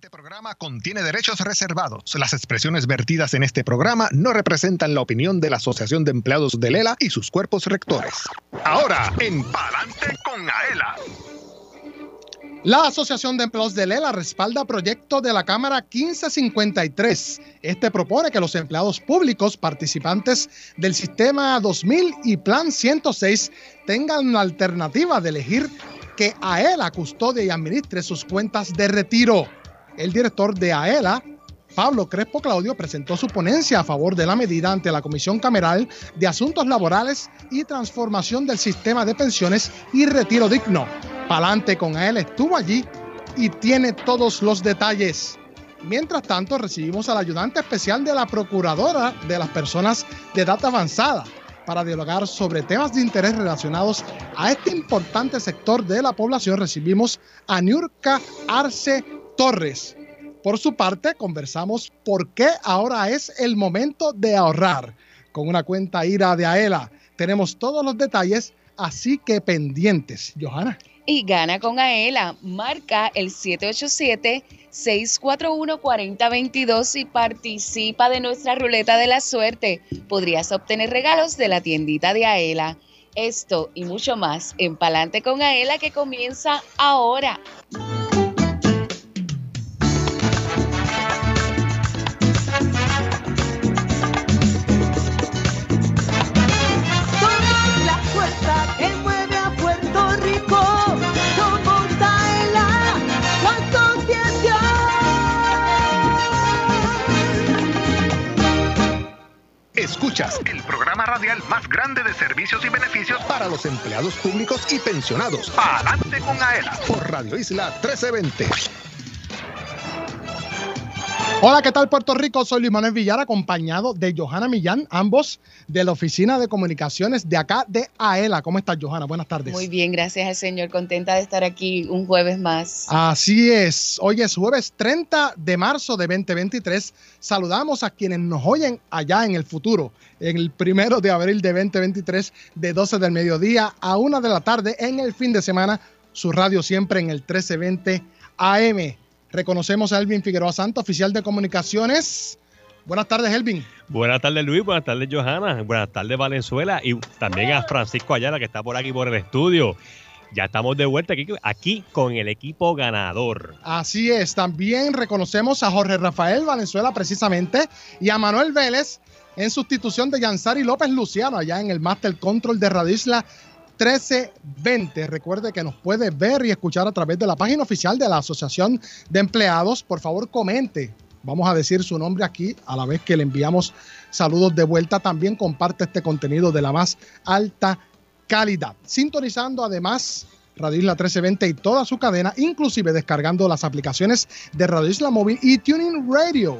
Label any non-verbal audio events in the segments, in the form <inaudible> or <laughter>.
siguiente programa contiene derechos reservados. Las expresiones vertidas en este programa no representan la opinión de la Asociación de Empleados de Lela y sus cuerpos rectores. Ahora, en Palante con Aela. La Asociación de Empleados de Lela respalda proyecto de la Cámara 1553. Este propone que los empleados públicos participantes del Sistema 2000 y Plan 106 tengan la alternativa de elegir que AELA custodie y administre sus cuentas de retiro. El director de AELA, Pablo Crespo Claudio, presentó su ponencia a favor de la medida ante la Comisión Cameral de Asuntos Laborales y Transformación del Sistema de Pensiones y Retiro Digno. Palante con AELA estuvo allí y tiene todos los detalles. Mientras tanto, recibimos al ayudante especial de la Procuradora de las Personas de Edad Avanzada para dialogar sobre temas de interés relacionados a este importante sector de la población. Recibimos a Niurka Arce Torres. Por su parte, conversamos por qué ahora es el momento de ahorrar. Con una cuenta IRA de AELA tenemos todos los detalles, así que pendientes. Johanna. Y gana con AELA. Marca el 787-641-4022 y participa de nuestra ruleta de la suerte. Podrías obtener regalos de la tiendita de AELA. Esto y mucho más en Palante con AELA que comienza ahora. Escuchas el programa radial más grande de servicios y beneficios para los empleados públicos y pensionados. Palante con Aela por Radio Isla 1320. Hola, ¿qué tal Puerto Rico? Soy Luis Manuel Villar, acompañado de Johanna Millán, ambos de la Oficina de Comunicaciones de acá de AELA. ¿Cómo estás, Johanna? Buenas tardes. Muy bien, gracias al Señor. Contenta de estar aquí un jueves más. Así es. Hoy es jueves 30 de marzo de 2023. Saludamos a quienes nos oyen allá en el futuro, en el primero de abril de 2023, de 12 del mediodía a 1 de la tarde, en el fin de semana. Su radio siempre en el 1320 AM. Reconocemos a Elvin Figueroa Santa, oficial de comunicaciones. Buenas tardes, Elvin. Buenas tardes, Luis. Buenas tardes, Johanna. Buenas tardes, Valenzuela. Y también a Francisco Ayala, que está por aquí por el estudio. Ya estamos de vuelta aquí, aquí con el equipo ganador. Así es. También reconocemos a Jorge Rafael Valenzuela, precisamente, y a Manuel Vélez en sustitución de Yansari López Luciano, allá en el Master Control de Radio Isla 1320. Recuerde que nos puede ver y escuchar a través de la página oficial de la Asociación de Empleados. Por favor, comente. Vamos a decir su nombre aquí a la vez que le enviamos saludos de vuelta. También comparte este contenido de la más alta calidad. Sintonizando además Radio Isla 1320 y toda su cadena, inclusive descargando las aplicaciones de Radio Isla Móvil y Tuning Radio.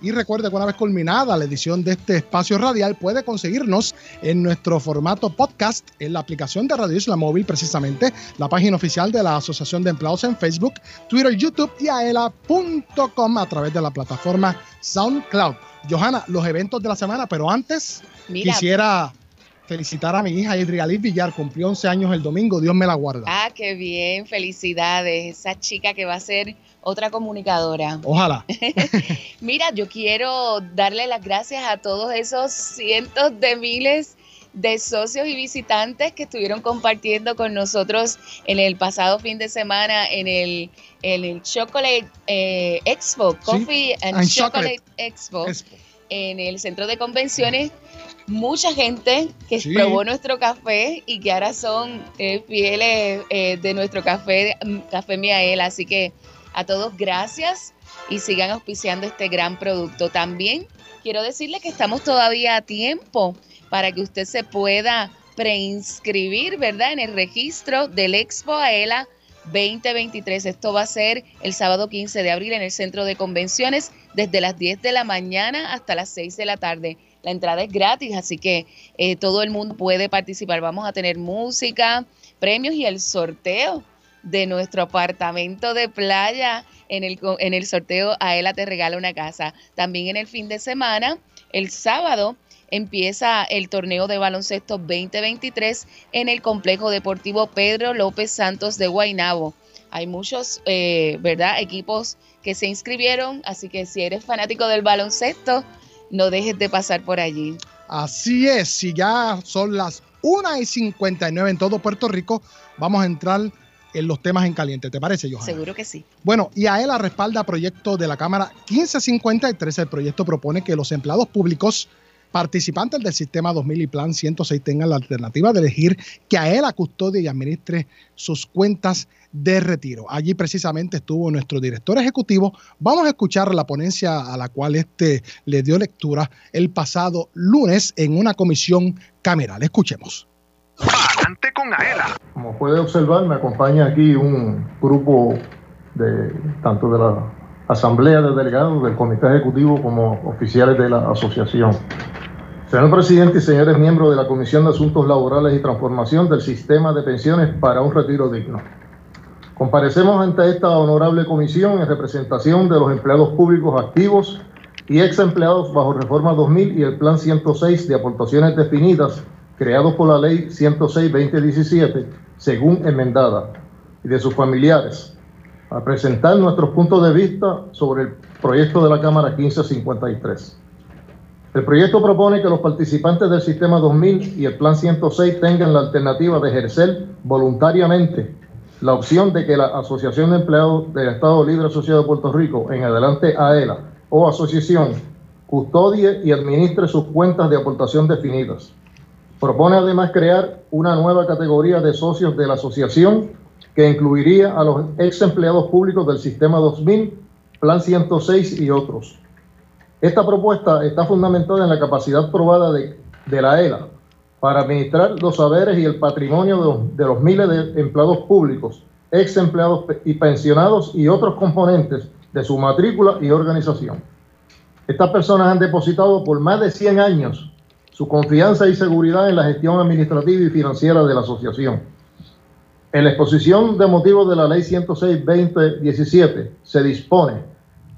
Y recuerde que una vez culminada la edición de este espacio radial, puede conseguirnos en nuestro formato podcast en la aplicación de Radio Isla Móvil, precisamente la página oficial de la Asociación de Empleados en Facebook, Twitter, YouTube y aela.com a través de la plataforma SoundCloud. Johanna, los eventos de la semana, pero antes Mira. quisiera felicitar a mi hija Idrialis Villar, cumplió 11 años el domingo, Dios me la guarda. Ah, qué bien, felicidades. Esa chica que va a ser otra comunicadora. Ojalá. <laughs> Mira, yo quiero darle las gracias a todos esos cientos de miles de socios y visitantes que estuvieron compartiendo con nosotros en el pasado fin de semana en el, en el Chocolate eh, Expo, Coffee and, and Chocolate, Chocolate Expo, Expo. en el centro de convenciones. Mucha gente que Sí. probó nuestro café y que ahora son eh, fieles eh, de nuestro café, mm, Café Miaela. Así que a todos gracias y sigan auspiciando este gran producto. También quiero decirle que estamos todavía a tiempo para que usted se pueda preinscribir, ¿verdad? En el registro del Expo Aela 2023. Esto va a ser el sábado 15 de abril en el centro de convenciones desde las 10 de la mañana hasta las 6 de la tarde. La entrada es gratis, así que eh, todo el mundo puede participar. Vamos a tener música, premios y el sorteo de nuestro apartamento de playa. En el, en el sorteo Aela te regala una casa. También en el fin de semana, el sábado, empieza el torneo de baloncesto 2023 en el complejo deportivo Pedro López Santos de Guaynabo. Hay muchos, eh, ¿verdad?, equipos que se inscribieron, así que si eres fanático del baloncesto, no dejes de pasar por allí. Así es, si ya son las 1 y 59 en todo Puerto Rico, vamos a entrar en los temas en caliente. ¿Te parece, Johanna? Seguro que sí. Bueno, y a él respalda proyecto de la Cámara 1553. El proyecto propone que los empleados públicos participantes del sistema 2000 y plan 106 tengan la alternativa de elegir que a él custodie y administre sus cuentas de retiro. Allí precisamente estuvo nuestro director ejecutivo. Vamos a escuchar la ponencia a la cual este le dio lectura el pasado lunes en una comisión cameral. Escuchemos. Adelante con Aela. Como puede observar, me acompaña aquí un grupo de tanto de la Asamblea de Delegados del Comité Ejecutivo como oficiales de la asociación. Señor presidente y señores miembros de la Comisión de Asuntos Laborales y Transformación del Sistema de Pensiones para un Retiro Digno. Comparecemos ante esta honorable comisión en representación de los empleados públicos activos y ex empleados bajo Reforma 2000 y el Plan 106 de aportaciones definidas creados por la Ley 106-2017, según enmendada, y de sus familiares, a presentar nuestros puntos de vista sobre el proyecto de la Cámara 1553. El proyecto propone que los participantes del Sistema 2000 y el Plan 106 tengan la alternativa de ejercer voluntariamente la opción de que la Asociación de Empleados del Estado Libre Asociado de Puerto Rico, en adelante AELA o asociación, custodie y administre sus cuentas de aportación definidas. Propone además crear una nueva categoría de socios de la asociación que incluiría a los ex empleados públicos del Sistema 2000, Plan 106 y otros. Esta propuesta está fundamentada en la capacidad probada de, la ELA para administrar los saberes y el patrimonio de, de los miles de empleados públicos, ex empleados y pensionados y otros componentes de su matrícula y organización. Estas personas han depositado por más de 100 años su confianza y seguridad en la gestión administrativa y financiera de la asociación. En la exposición de motivos de la Ley 106-2017 se dispone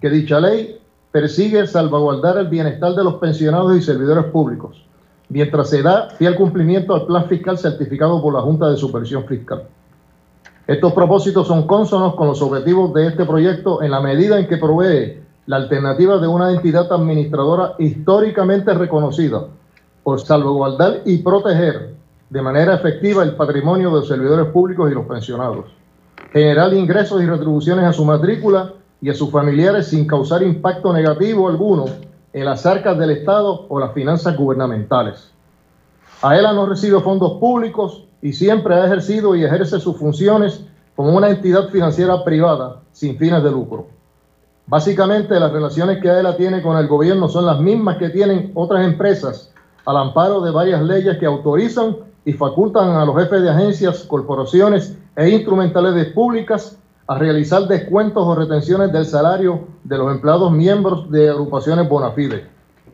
que dicha ley persigue salvaguardar el bienestar de los pensionados y servidores públicos, mientras se da fiel cumplimiento al plan fiscal certificado por la Junta de Supervisión Fiscal. Estos propósitos son cónsonos con los objetivos de este proyecto en la medida en que provee la alternativa de una entidad administradora históricamente reconocida por salvaguardar y proteger de manera efectiva el patrimonio de los servidores públicos y los pensionados, generar ingresos y retribuciones a su matrícula y a sus familiares sin causar impacto negativo alguno en las arcas del Estado o las finanzas gubernamentales. AELA no recibe fondos públicos y siempre ha ejercido y ejerce sus funciones como una entidad financiera privada sin fines de lucro. Básicamente las relaciones que AELA tiene con el gobierno son las mismas que tienen otras empresas al amparo de varias leyes que autorizan y facultan a los jefes de agencias, corporaciones e instrumentales públicas a realizar descuentos o retenciones del salario de los empleados miembros de agrupaciones bona fide.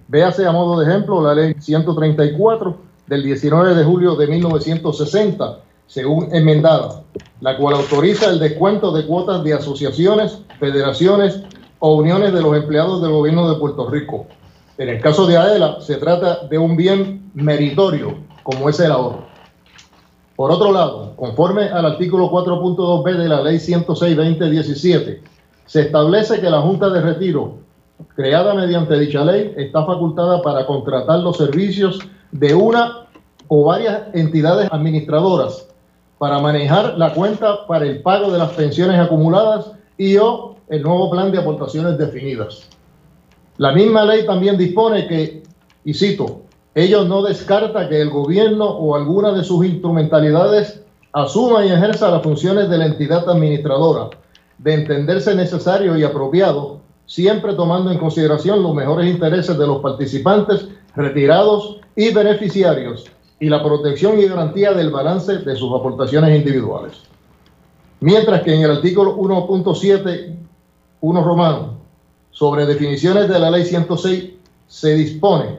Véase a modo de ejemplo la ley 134 del 19 de julio de 1960, según enmendada, la cual autoriza el descuento de cuotas de asociaciones, federaciones o uniones de los empleados del gobierno de Puerto Rico. En el caso de AELA, se trata de un bien meritorio, como es el ahorro. Por otro lado, conforme al artículo 4.2b de la Ley 106-2017, se establece que la Junta de Retiro, creada mediante dicha ley, está facultada para contratar los servicios de una o varias entidades administradoras para manejar la cuenta para el pago de las pensiones acumuladas y o el nuevo plan de aportaciones definidas. La misma ley también dispone que, y cito, ellos no descarta que el gobierno o alguna de sus instrumentalidades asuma y ejerza las funciones de la entidad administradora, de entenderse necesario y apropiado, siempre tomando en consideración los mejores intereses de los participantes, retirados y beneficiarios, y la protección y garantía del balance de sus aportaciones individuales. Mientras que en el artículo 1.7, 1 romano, sobre definiciones de la ley 106, se dispone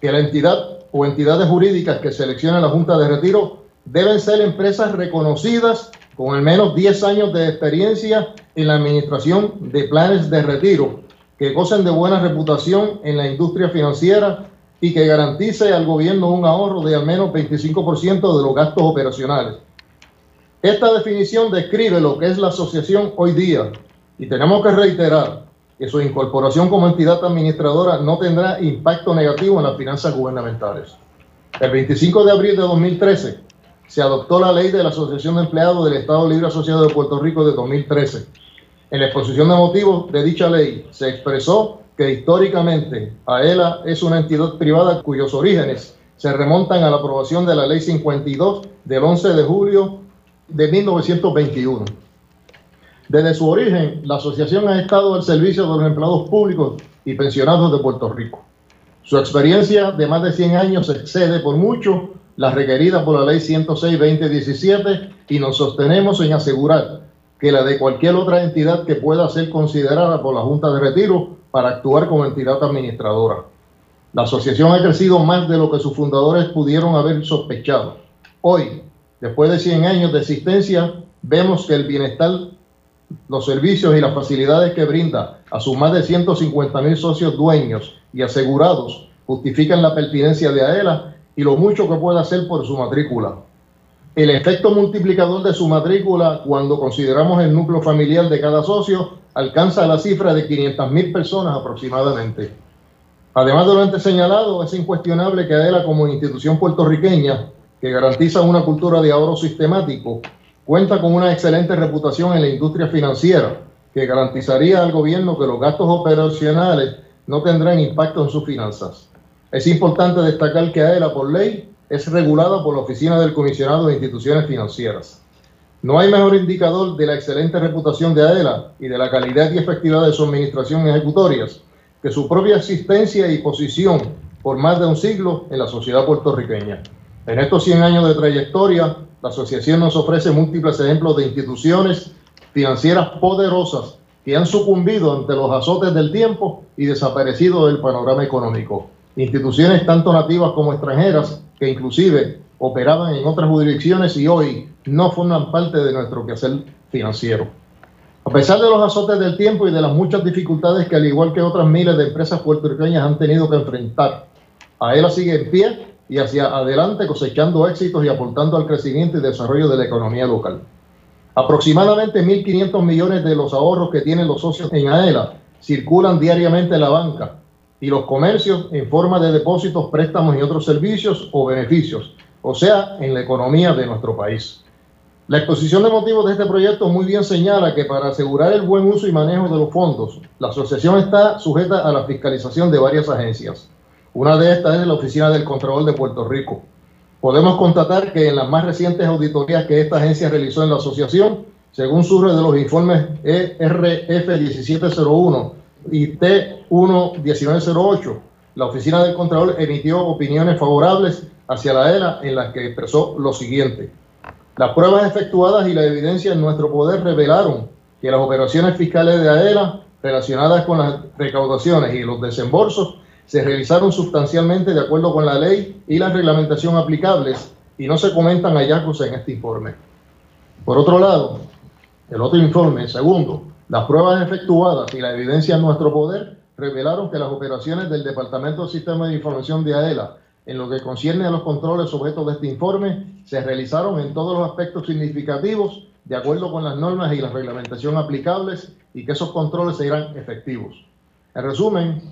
que la entidad o entidades jurídicas que seleccione la Junta de Retiro deben ser empresas reconocidas con al menos 10 años de experiencia en la administración de planes de retiro, que gocen de buena reputación en la industria financiera y que garantice al gobierno un ahorro de al menos 25% de los gastos operacionales. Esta definición describe lo que es la asociación hoy día y tenemos que reiterar que su incorporación como entidad administradora no tendrá impacto negativo en las finanzas gubernamentales. El 25 de abril de 2013 se adoptó la ley de la Asociación de Empleados del Estado Libre Asociado de Puerto Rico de 2013. En la exposición de motivos de dicha ley se expresó que históricamente AELA es una entidad privada cuyos orígenes se remontan a la aprobación de la Ley 52 del 11 de julio de 1921. Desde su origen, la asociación ha estado al servicio de los empleados públicos y pensionados de Puerto Rico. Su experiencia de más de 100 años excede por mucho la requerida por la Ley 106-2017 y nos sostenemos en asegurar que la de cualquier otra entidad que pueda ser considerada por la Junta de Retiro para actuar como entidad administradora. La asociación ha crecido más de lo que sus fundadores pudieron haber sospechado. Hoy, después de 100 años de existencia, vemos que el bienestar, los servicios y las facilidades que brinda a sus más de 150 mil socios dueños y asegurados justifican la pertinencia de AELA y lo mucho que puede hacer por su matrícula. El efecto multiplicador de su matrícula, cuando consideramos el núcleo familiar de cada socio, alcanza la cifra de 500 mil personas aproximadamente. Además de lo antes señalado, es incuestionable que AELA como institución puertorriqueña que garantiza una cultura de ahorro sistemático, cuenta con una excelente reputación en la industria financiera, que garantizaría al gobierno que los gastos operacionales no tendrán impacto en sus finanzas. Es importante destacar que AELA por ley es regulada por la Oficina del Comisionado de Instituciones Financieras. No hay mejor indicador de la excelente reputación de AELA y de la calidad y efectividad de su administración ejecutorias que su propia existencia y posición por más de un siglo en la sociedad puertorriqueña. En estos 100 años de trayectoria, la asociación nos ofrece múltiples ejemplos de instituciones financieras poderosas que han sucumbido ante los azotes del tiempo y desaparecido del panorama económico. Instituciones tanto nativas como extranjeras que inclusive operaban en otras jurisdicciones y hoy no forman parte de nuestro quehacer financiero. A pesar de los azotes del tiempo y de las muchas dificultades que al igual que otras miles de empresas puertorriqueñas han tenido que enfrentar, AELA sigue en pie y hacia adelante cosechando éxitos y aportando al crecimiento y desarrollo de la economía local. Aproximadamente 1.500 millones de los ahorros que tienen los socios en AELA circulan diariamente en la banca y los comercios en forma de depósitos, préstamos y otros servicios o beneficios, o sea, en la economía de nuestro país. La exposición de motivos de este proyecto muy bien señala que para asegurar el buen uso y manejo de los fondos, la asociación está sujeta a la fiscalización de varias agencias. Una de estas es la Oficina del Contralor de Puerto Rico. Podemos constatar que en las más recientes auditorías que esta agencia realizó en la asociación, según surge de los informes ERF 1701 y T11908, la Oficina del Contralor emitió opiniones favorables hacia la ERA en las que expresó lo siguiente. Las pruebas efectuadas y la evidencia en nuestro poder revelaron que las operaciones fiscales de AELA relacionadas con las recaudaciones y los desembolsos se realizaron sustancialmente de acuerdo con la ley y la reglamentación aplicables y no se comentan hallazgos en este informe. Por otro lado, el otro informe, segundo, las pruebas efectuadas y la evidencia en nuestro poder revelaron que las operaciones del Departamento de Sistema de Información de AELA en lo que concierne a los controles objetos de este informe se realizaron en todos los aspectos significativos de acuerdo con las normas y la reglamentación aplicables y que esos controles serán efectivos. En resumen,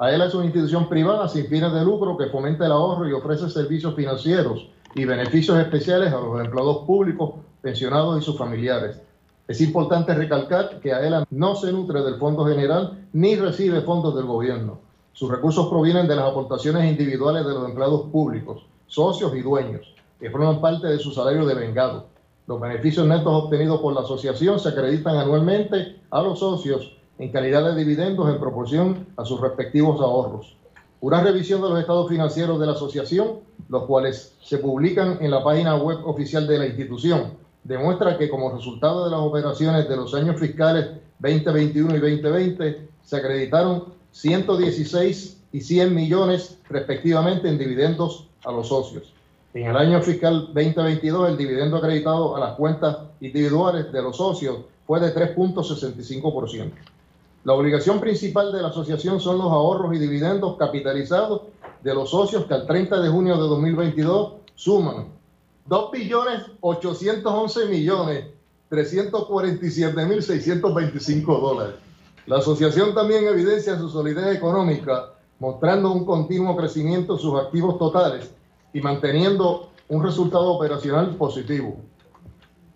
AELA es una institución privada sin fines de lucro que fomenta el ahorro y ofrece servicios financieros y beneficios especiales a los empleados públicos, pensionados y sus familiares. Es importante recalcar que AELA no se nutre del Fondo General ni recibe fondos del gobierno. Sus recursos provienen de las aportaciones individuales de los empleados públicos, socios y dueños, que forman parte de su salario de vengado. Los beneficios netos obtenidos por la asociación se acreditan anualmente a los socios en calidad de dividendos en proporción a sus respectivos ahorros. Una revisión de los estados financieros de la asociación, los cuales se publican en la página web oficial de la institución, demuestra que como resultado de las operaciones de los años fiscales 2021 y 2020 se acreditaron 116 y 100 millones respectivamente en dividendos a los socios. En el año fiscal 2022 el dividendo acreditado a las cuentas individuales de los socios fue de 3.65%. La obligación principal de la asociación son los ahorros y dividendos capitalizados de los socios que al 30 de junio de 2022 suman 2 billones 811 millones 347 mil 625 dólares. La asociación también evidencia su solidez económica, mostrando un continuo crecimiento en sus activos totales y manteniendo un resultado operacional positivo.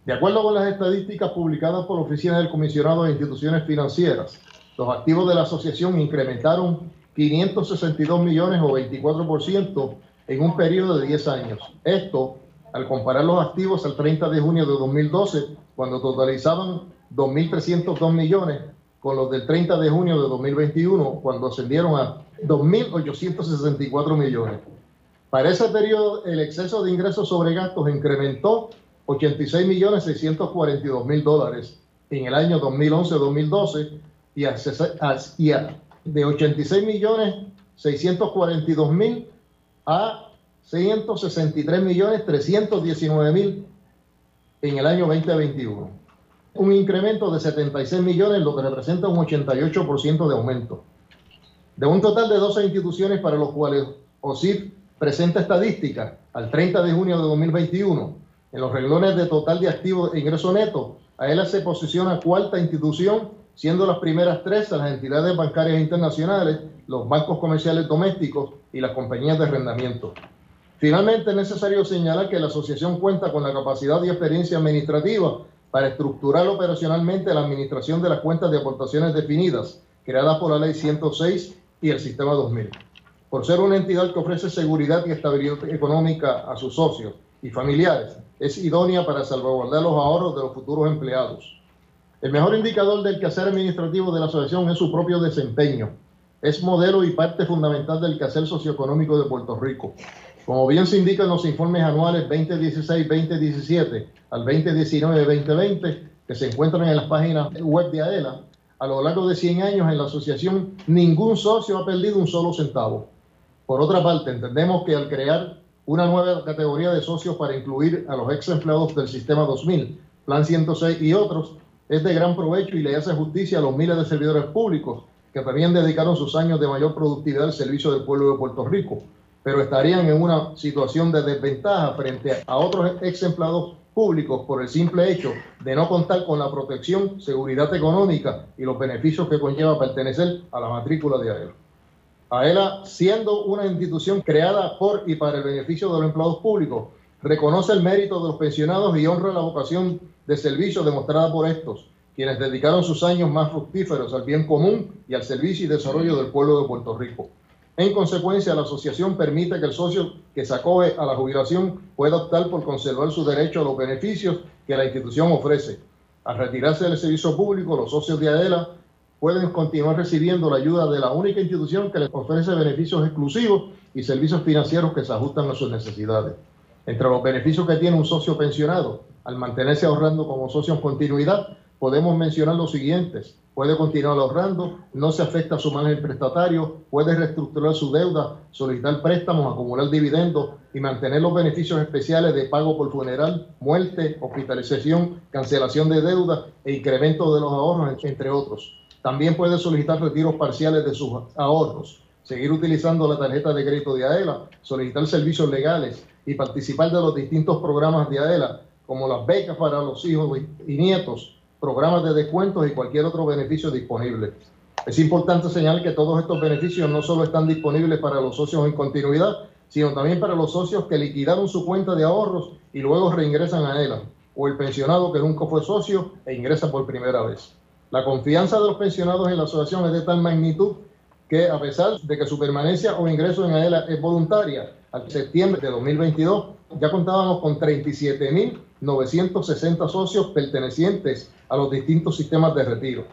De acuerdo con las estadísticas publicadas por la Oficina del Comisionado de Instituciones Financieras, los activos de la asociación incrementaron 562 millones o 24% en un periodo de 10 años. Esto al comparar los activos al 30 de junio de 2012, cuando totalizaban 2.302 millones, con los del 30 de junio de 2021, cuando ascendieron a 2.864 millones. Para ese periodo, el exceso de ingresos sobre gastos incrementó 86 millones 642 mil dólares en el año 2011-2012 y, de 86 millones 642 mil a 163 millones 319 mil en el año 2021. Un incremento de 76 millones, lo que representa un 88% de aumento. De un total de 12 instituciones para los cuales OSIP presenta estadísticas al 30 de junio de 2021, en los reglones de total de activos e ingreso neto, a él se posiciona cuarta institución, siendo las primeras tres las entidades bancarias internacionales, los bancos comerciales domésticos y las compañías de arrendamiento. Finalmente, es necesario señalar que la asociación cuenta con la capacidad y experiencia administrativa para estructurar operacionalmente la administración de las cuentas de aportaciones definidas, creadas por la Ley 106 y el Sistema 2000. Por ser una entidad que ofrece seguridad y estabilidad económica a sus socios y familiares, es idónea para salvaguardar los ahorros de los futuros empleados. El mejor indicador del quehacer administrativo de la asociación es su propio desempeño. Es modelo y parte fundamental del quehacer socioeconómico de Puerto Rico. Como bien se indica en los informes anuales 2016-2017 al 2019-2020, que se encuentran en las páginas web de AELA, a lo largo de 100 años en la asociación ningún socio ha perdido un solo centavo. Por otra parte, entendemos que al crear una nueva categoría de socios para incluir a los ex empleados del Sistema 2000, Plan 106 y otros, es de gran provecho y le hace justicia a los miles de servidores públicos que también dedicaron sus años de mayor productividad al servicio del pueblo de Puerto Rico, pero estarían en una situación de desventaja frente a otros ex empleados públicos por el simple hecho de no contar con la protección, seguridad económica y los beneficios que conlleva pertenecer a la matrícula de AELA. AELA, siendo una institución creada por y para el beneficio de los empleados públicos, reconoce el mérito de los pensionados y honra la vocación de servicio demostrada por estos, quienes dedicaron sus años más fructíferos al bien común y al servicio y desarrollo del pueblo de Puerto Rico. En consecuencia, la asociación permite que el socio que se acoge a la jubilación pueda optar por conservar su derecho a los beneficios que la institución ofrece. Al retirarse del servicio público, los socios de AELA pueden continuar recibiendo la ayuda de la única institución que les ofrece beneficios exclusivos y servicios financieros que se ajustan a sus necesidades. Entre los beneficios que tiene un socio pensionado, al mantenerse ahorrando como socio en continuidad, podemos mencionar los siguientes puede continuar ahorrando, no se afecta a su margen prestatario, puede reestructurar su deuda, solicitar préstamos, acumular dividendos y mantener los beneficios especiales de pago por funeral, muerte, hospitalización, cancelación de deuda e incremento de los ahorros, entre otros. También puede solicitar retiros parciales de sus ahorros, seguir utilizando la tarjeta de crédito de AELA, solicitar servicios legales y participar de los distintos programas de AELA, como las becas para los hijos y nietos, programas de descuentos y cualquier otro beneficio disponible. Es importante señalar que todos estos beneficios no solo están disponibles para los socios en continuidad, sino también para los socios que liquidaron su cuenta de ahorros y luego reingresan a ella, o el pensionado que nunca fue socio e ingresa por primera vez. La confianza de los pensionados en la asociación es de tal magnitud que a pesar de que su permanencia o ingreso en AELA es voluntaria, al septiembre de 2022 ya contábamos con 37.960 socios pertenecientes a los distintos sistemas de retiro.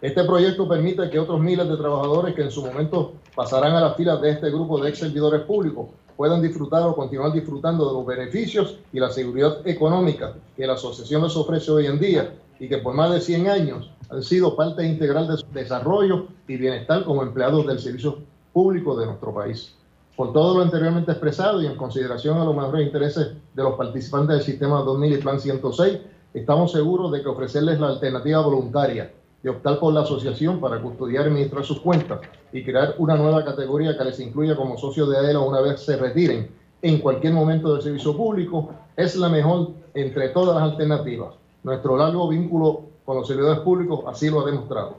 Este proyecto permite que otros miles de trabajadores que en su momento pasarán a las filas de este grupo de ex servidores públicos puedan disfrutar o continuar disfrutando de los beneficios y la seguridad económica que la asociación les ofrece hoy en día y que por más de 100 años han sido parte integral de su desarrollo y bienestar como empleados del servicio público de nuestro país. Por todo lo anteriormente expresado y en consideración a los mejores intereses de los participantes del sistema 2000 y Plan 106, estamos seguros de que ofrecerles la alternativa voluntaria de optar por la asociación para custodiar y administrar sus cuentas y crear una nueva categoría que les incluya como socios de AELA una vez se retiren en cualquier momento del servicio público es la mejor entre todas las alternativas. Nuestro largo vínculo con los servidores públicos así lo ha demostrado.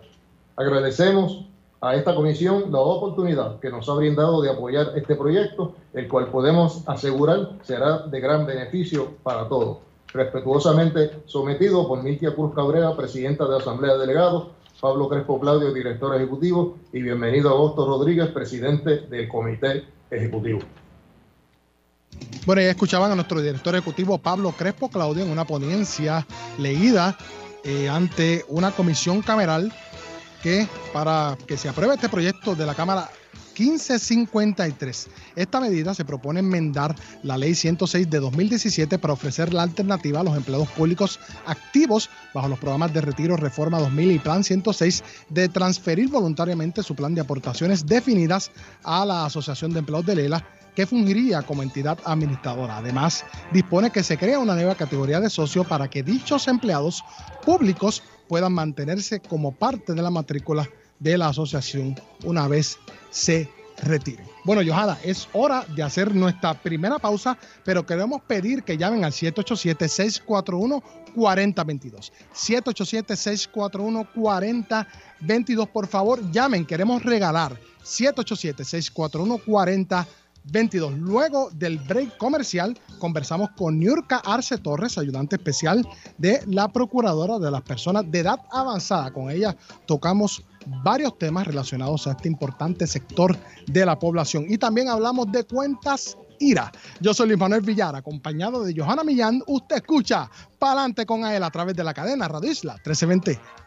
Agradecemos a esta comisión la oportunidad que nos ha brindado de apoyar este proyecto, el cual podemos asegurar será de gran beneficio para todos. Respetuosamente sometido por Miltia Cruz Cabrera, presidenta de Asamblea de Delegados, Pablo Crespo Claudio, director ejecutivo, y bienvenido a Augusto Rodríguez, presidente del Comité Ejecutivo. Bueno, ya escuchaban a nuestro director ejecutivo Pablo Crespo Claudio en una ponencia leída eh, ante una comisión cameral que para que se apruebe este proyecto de la Cámara 1553. Esta medida se propone enmendar la Ley 106 de 2017 para ofrecer la alternativa a los empleados públicos activos bajo los programas de retiro Reforma 2000 y Plan 106 de transferir voluntariamente su plan de aportaciones definidas a la Asociación de Empleados de Lela que fungiría como entidad administradora. Además, dispone que se crea una nueva categoría de socio para que dichos empleados públicos puedan mantenerse como parte de la matrícula de la asociación una vez se retire. Bueno, Johanna, es hora de hacer nuestra primera pausa, pero queremos pedir que llamen al 787-641-4022. 787-641-4022, por favor, llamen, queremos regalar. 787-641-4022. 22. Luego del break comercial, conversamos con Niurka Arce Torres, ayudante especial de la Procuradora de las Personas de Edad Avanzada. Con ella tocamos varios temas relacionados a este importante sector de la población. Y también hablamos de cuentas IRA. Yo soy Luis Manuel Villar, acompañado de Johanna Millán. Usted escucha Palante con él a través de la cadena Radio Isla 1320.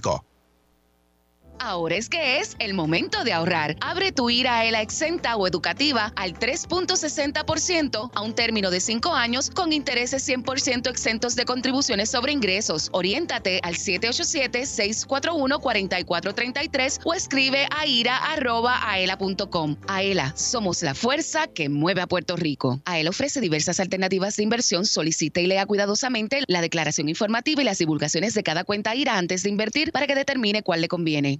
個。Ahora es que es el momento de ahorrar. Abre tu IRA ELA exenta o educativa al 3.60% a un término de 5 años con intereses 100% exentos de contribuciones sobre ingresos. Oriéntate al 787-641-4433 o escribe a ira.aela.com. AELA, somos la fuerza que mueve a Puerto Rico. AELA ofrece diversas alternativas de inversión. Solicite y lea cuidadosamente la declaración informativa y las divulgaciones de cada cuenta IRA antes de invertir para que determine cuál le conviene.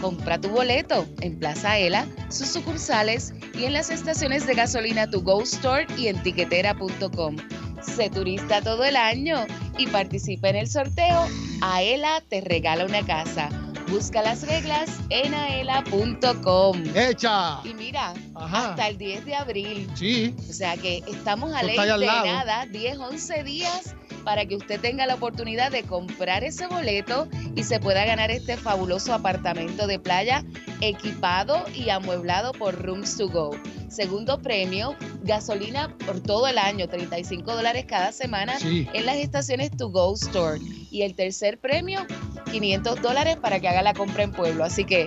Compra tu boleto en Plaza Aela, sus sucursales y en las estaciones de gasolina Tu Go Store y en tiquetera.com. Sé turista todo el año y participa en el sorteo Aela te regala una casa. Busca las reglas en aela.com. ¡Hecha! Y mira, Ajá. hasta el 10 de abril. Sí. O sea que estamos a ley de nada, 10, 11 días para que usted tenga la oportunidad de comprar ese boleto y se pueda ganar este fabuloso apartamento de playa equipado y amueblado por Rooms to Go. Segundo premio, gasolina por todo el año, 35 dólares cada semana Sí. en las estaciones To Go Store. Y el tercer premio, 500 dólares para que haga la compra en pueblo. Así que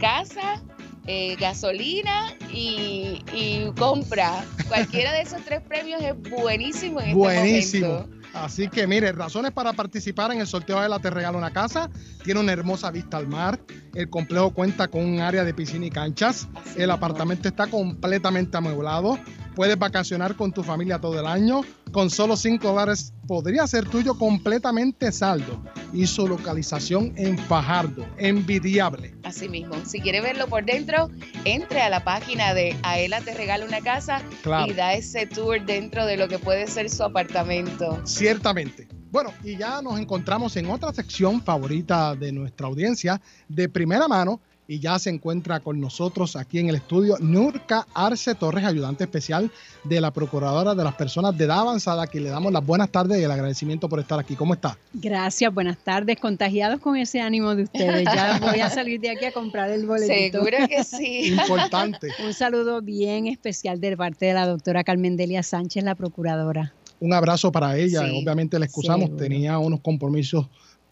casa, eh, gasolina y, y compra. Cualquiera de esos tres premios es buenísimo en este Buenísimo. momento. Así que mire, razones para participar en el sorteo de la Te Regalo una Casa. Tiene una hermosa vista al mar. El complejo cuenta con un área de piscina y canchas. Así El mismo. apartamento está completamente amueblado. Puedes vacacionar con tu familia todo el año. Con solo 5 dólares podría ser tuyo completamente saldo. Y su localización en Fajardo. Envidiable. Así mismo. Si quiere verlo por dentro, entre a la página de Aela Te Regala una Casa Claro. y da ese tour dentro de lo que puede ser su apartamento. Ciertamente. Bueno, y ya nos encontramos en otra sección favorita de nuestra audiencia, de primera mano, y ya se encuentra con nosotros aquí en el estudio Nurka Arce Torres, ayudante especial de la Procuradora de las Personas de Edad Avanzada, a quien le damos las buenas tardes y el agradecimiento por estar aquí. ¿Cómo está? Gracias, buenas tardes. Contagiados con ese ánimo de ustedes. Ya <laughs> voy a salir de aquí a comprar el boletito. Seguro que <laughs> sí. Importante. Un saludo bien especial de parte de la doctora Carmen Delia Sánchez, la procuradora. Un abrazo para ella. Sí, Obviamente le excusamos, seguro. tenía unos compromisos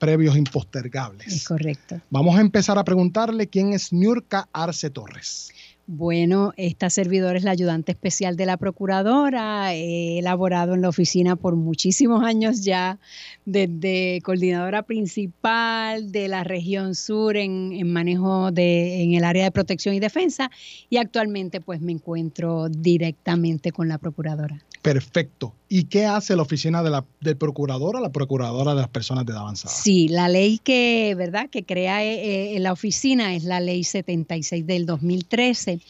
previos Es impostergables. correcto. Vamos a empezar a preguntarle quién es Nurka Arce Torres. Bueno, esta servidora es la ayudante especial de la procuradora. He elaborado en la oficina por muchísimos años ya, desde coordinadora principal de la región sur en, en manejo de, en el área de protección y defensa, y actualmente pues me encuentro directamente con la procuradora. Perfecto. ¿Y qué hace la oficina de del procurador o la procuradora de las personas de edad avanzada? Sí, la ley que, ¿verdad? que crea eh, eh, la oficina es la ley 76 del 2013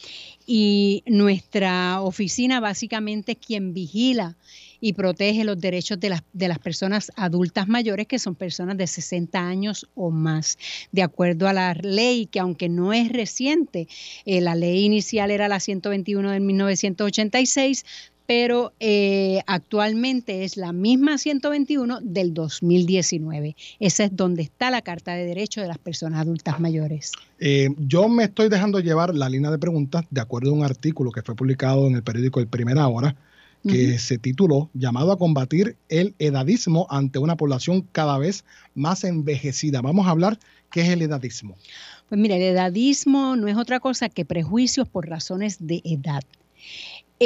y nuestra oficina básicamente es quien vigila y protege los derechos de las, de las personas adultas mayores, que son personas de 60 años o más, de acuerdo a la ley, que aunque no es reciente, eh, la ley inicial era la 121 del 1986, pero eh, actualmente es la misma 121 del 2019. Esa es donde está la Carta de Derechos de las Personas Adultas Mayores. Eh, yo me estoy dejando llevar la línea de preguntas de acuerdo a un artículo que fue publicado en el periódico El Primera Hora, que se tituló Llamado a combatir el edadismo ante una población cada vez más envejecida. Vamos a hablar qué es el edadismo. Pues mira, el edadismo no es otra cosa que prejuicios por razones de edad.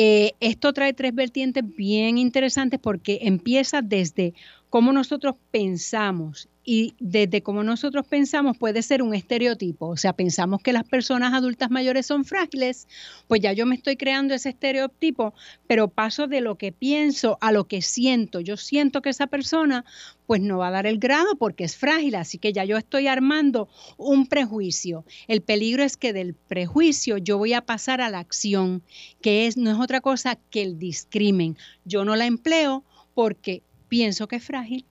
Eh, esto trae tres vertientes bien interesantes porque empieza desde cómo nosotros pensamos y desde como nosotros pensamos puede ser un estereotipo, o sea, pensamos que las personas adultas mayores son frágiles, pues ya yo me estoy creando ese estereotipo, pero paso de lo que pienso a lo que siento. Yo siento que esa persona pues no va a dar el grado porque es frágil, así que ya yo estoy armando un prejuicio. El peligro es que del prejuicio yo voy a pasar a la acción, que es no es otra cosa que el discrimen. Yo no la empleo porque pienso que es frágil.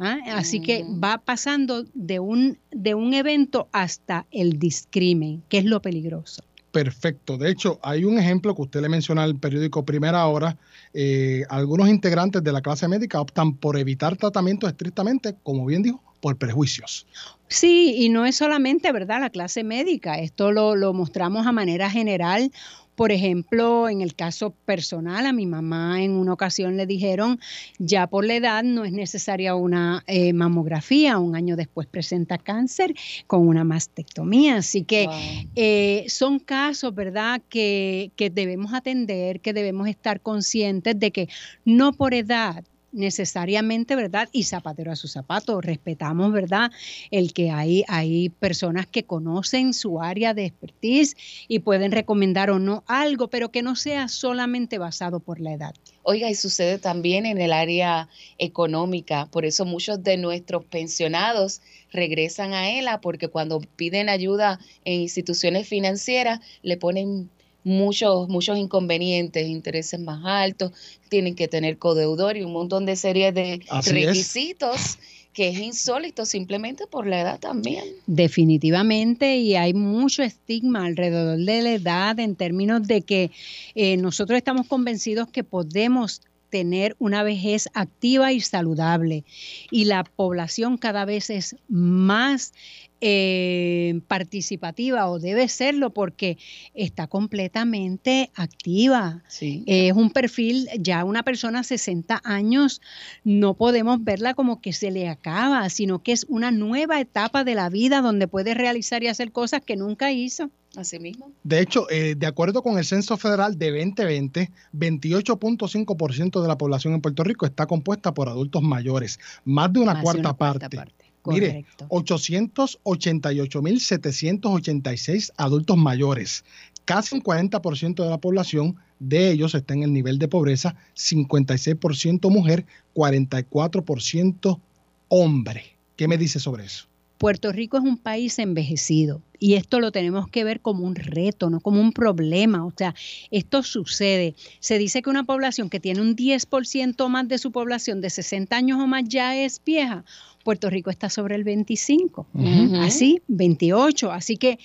¿Ah? Así que va pasando de un, de un evento hasta el discrimen, que es lo peligroso. Perfecto. De hecho, hay un ejemplo que usted le menciona al periódico Primera Hora. Eh, algunos integrantes de la clase médica optan por evitar tratamientos estrictamente, como bien dijo, por prejuicios. Sí, y no es solamente, ¿verdad?, la clase médica. Esto lo, lo mostramos a manera general. Por ejemplo, en el caso personal, a mi mamá en una ocasión le dijeron, ya por la edad no es necesaria una eh, mamografía, un año después presenta cáncer con una mastectomía. Así que eh, son casos, ¿verdad?, que, que debemos atender, que debemos estar conscientes de que no por edad necesariamente, ¿verdad? Y zapatero a su zapato. Respetamos, ¿verdad? El que hay, hay personas que conocen su área de expertise y pueden recomendar o no algo, pero que no sea solamente basado por la edad. Oiga, y sucede también en el área económica, por eso muchos de nuestros pensionados regresan a ELA porque cuando piden ayuda en instituciones financieras le ponen muchos, muchos inconvenientes, intereses más altos, tienen que tener codeudor y un montón de series de Así es. requisitos que es insólito simplemente por la edad también. Definitivamente, y hay mucho estigma alrededor de la edad en términos de que eh, nosotros estamos convencidos que podemos tener una vejez activa y saludable. Y la población cada vez es más eh, participativa o debe serlo porque está completamente activa. Es un perfil, ya una persona 60 años, no podemos verla como que se le acaba, sino que es una nueva etapa de la vida donde puede realizar y hacer cosas que nunca hizo. Así mismo. De hecho, eh, de acuerdo con el Censo Federal de 2020, 28.5% de la población en Puerto Rico está compuesta por adultos mayores, más de una, Más de cuarta, una cuarta parte. parte. Mire, Correcto. 888.786 adultos mayores. Casi un 40% de la población de ellos está en el nivel de pobreza, 56% mujer, 44% hombre. ¿Qué me dice sobre eso? Puerto Rico es un país envejecido y esto lo tenemos que ver como un reto, no como un problema. O sea, esto sucede. Se dice que una población que tiene un 10% más de su población de 60 años o más ya es vieja. Puerto Rico está sobre el 25, Ujú. así 28. Así que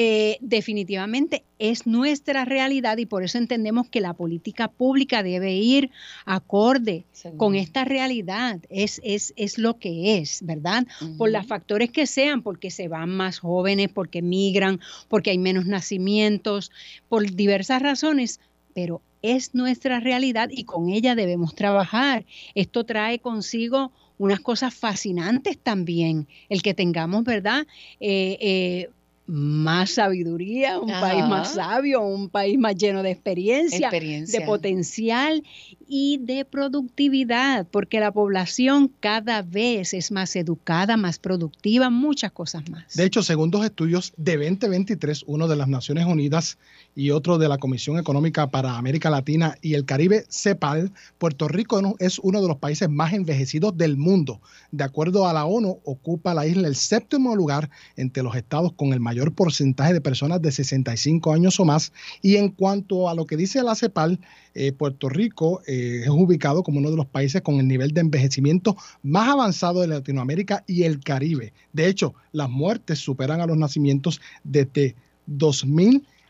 eh, definitivamente es nuestra realidad y por eso entendemos que la política pública debe ir acorde con esta realidad. Es, es, es lo que es, ¿verdad? Por los factores que sean, porque se van más jóvenes, porque migran, porque hay menos nacimientos, por diversas razones, pero es nuestra realidad y con ella debemos trabajar. Esto trae consigo unas cosas fascinantes también, el que tengamos, ¿verdad? Eh, eh, más sabiduría, un país más sabio, un país más lleno de experiencia, Experiencia. de potencial y de productividad, porque la población cada vez es más educada, más productiva, muchas cosas más. De hecho, según dos estudios de 2023, uno de las Naciones Unidas y otro de la Comisión Económica para América Latina y el Caribe, CEPAL, Puerto Rico es uno de los países más envejecidos del mundo. De acuerdo a la ONU, ocupa la isla el séptimo lugar entre los estados con el mayor porcentaje de personas de 65 años o más. Y en cuanto a lo que dice la CEPAL, eh, Puerto Rico eh, es ubicado como uno de los países con el nivel de envejecimiento más avanzado de Latinoamérica y el Caribe. De hecho, las muertes superan a los nacimientos desde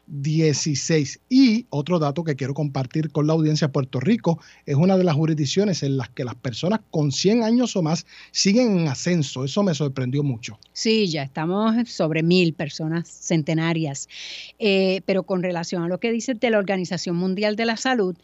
2016. Y otro dato que quiero compartir con la audiencia, Puerto Rico es una de las jurisdicciones en las que las personas con 100 años o más siguen en ascenso. Eso me sorprendió mucho. Sí, ya estamos sobre mil personas centenarias. Eh, pero con relación a lo que dice de la Organización Mundial de la Salud,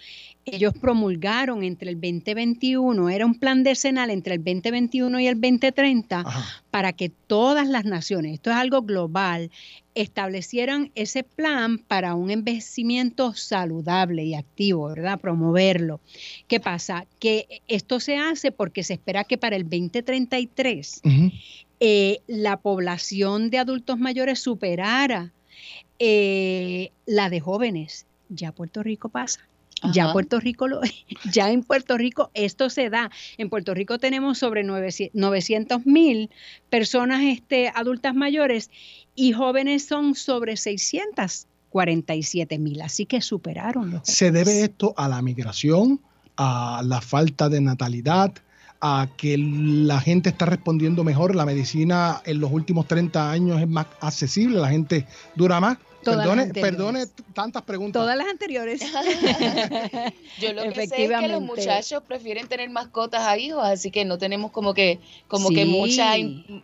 ellos promulgaron entre el 2021, era un plan decenal entre el 2021 y el 2030 para que todas las naciones, esto es algo global, establecieran ese plan para un envejecimiento saludable y activo, ¿verdad? Promoverlo. ¿Qué pasa? Que esto se hace porque se espera que para el 2033 eh, la población de adultos mayores superara eh, la de jóvenes, ya Puerto Rico pasa. Ya. Puerto Rico lo, <laughs> ya en Puerto Rico esto se da. En Puerto Rico tenemos sobre 900 mil personas este, adultas mayores y jóvenes son sobre 647 mil, así que superaron los ¿Se debe esto a la migración, a la falta de natalidad, a que la gente está respondiendo mejor? La medicina en los últimos 30 años es más accesible, la gente dura más. Todas Perdone, tantas preguntas. Todas las anteriores. <laughs> Yo lo que sé es que los muchachos prefieren tener mascotas a hijos, así que no tenemos como que como que Sí. mucha,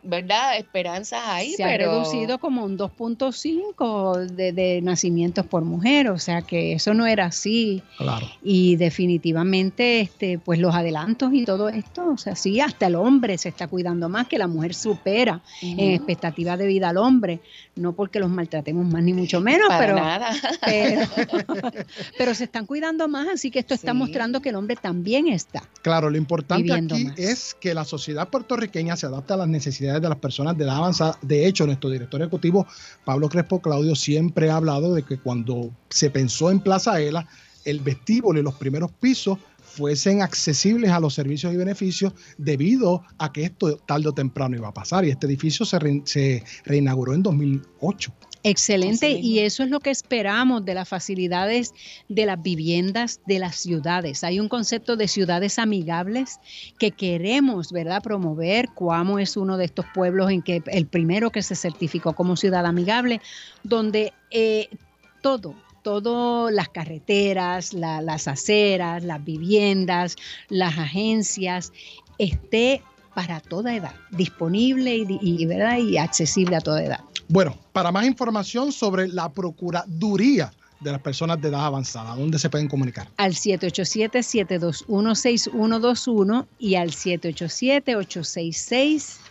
¿verdad? Esperanzas ahí, se ha reducido como un 2.5 de, de nacimientos por mujer, o sea que eso no era así. Claro. Y definitivamente, este, pues los adelantos y todo esto, o sea, sí, hasta el hombre se está cuidando más, que la mujer supera en expectativa de vida al hombre, no porque los maltratemos más ni mucho menos, para pero, nada. <laughs> pero, <laughs> pero se están cuidando más, así que esto está mostrando que el hombre también está. Claro, lo importante aquí más. es que la sociedad puertorriqueña se adapte a las necesidades de las personas de edad avanzada. De hecho, nuestro director ejecutivo, Pablo Crespo Claudio, siempre ha hablado de que cuando se pensó en Plaza Ela, el vestíbulo y los primeros pisos fuesen accesibles a los servicios y beneficios debido a que esto tarde o temprano iba a pasar. Y este edificio se, re- se reinauguró en 2008. Excelente, y eso es lo que esperamos de las facilidades de las viviendas de las ciudades. Hay un concepto de ciudades amigables que queremos, ¿verdad?, promover. Cuamo es uno de estos pueblos en que el primero que se certificó como ciudad amigable, donde eh, todo, todo, las carreteras, la- las aceras, las viviendas, las agencias, esté para toda edad, disponible y, y, ¿verdad? y accesible a toda edad. Bueno, para más información sobre la Procuraduría de las personas de edad avanzada, ¿dónde se pueden comunicar? al 787-721-6121 y al 787-866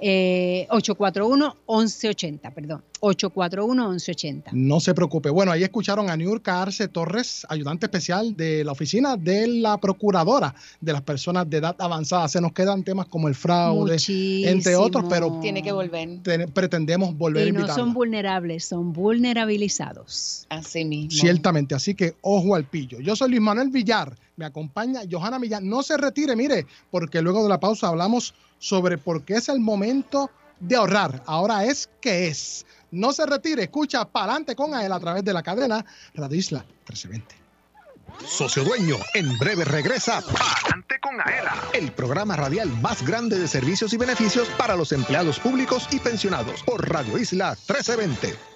eh, 841-1180, perdón, 841-1180. No se preocupe. Bueno, ahí escucharon a Niurka Arce Torres, ayudante especial de la oficina de la Procuradora de las personas de edad avanzada. Se nos quedan temas como el fraude, Muchísimo. entre otros, pero Tiene que volver. te- pretendemos volver Y a no son vulnerables, son vulnerabilizados. Así mismo. Ciertamente, así que ojo al pillo. Yo soy Luis Manuel Villar, me acompaña Johanna Millán. No se retire, mire, porque luego de la pausa hablamos sobre por qué es el momento de ahorrar. Ahora es que es. No se retire, escucha Palante con él a través de la cadena Radio Isla 1320. Socio Dueño, en breve regresa Palante con Aela, el programa radial más grande de servicios y beneficios para los empleados públicos y pensionados por Radio Isla 1320.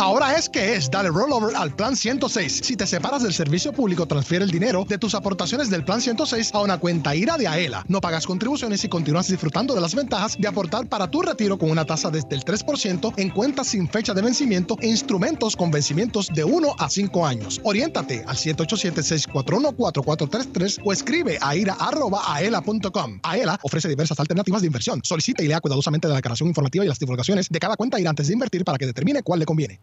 Ahora es que es, dale rollover al plan 106. Si te separas del servicio público, transfiere el dinero de tus aportaciones del plan 106 a una cuenta IRA de AELA. No pagas contribuciones y continúas disfrutando de las ventajas de aportar para tu retiro con una tasa desde el 3% en cuentas sin fecha de vencimiento e instrumentos con vencimientos de 1 a 5 años. Oriéntate al 787-641-4433 o escribe a ira.aela.com. AELA ofrece diversas alternativas de inversión. Solicita y lea cuidadosamente la declaración informativa y las divulgaciones de cada cuenta IRA antes de invertir para que determine cuál le conviene. beginning.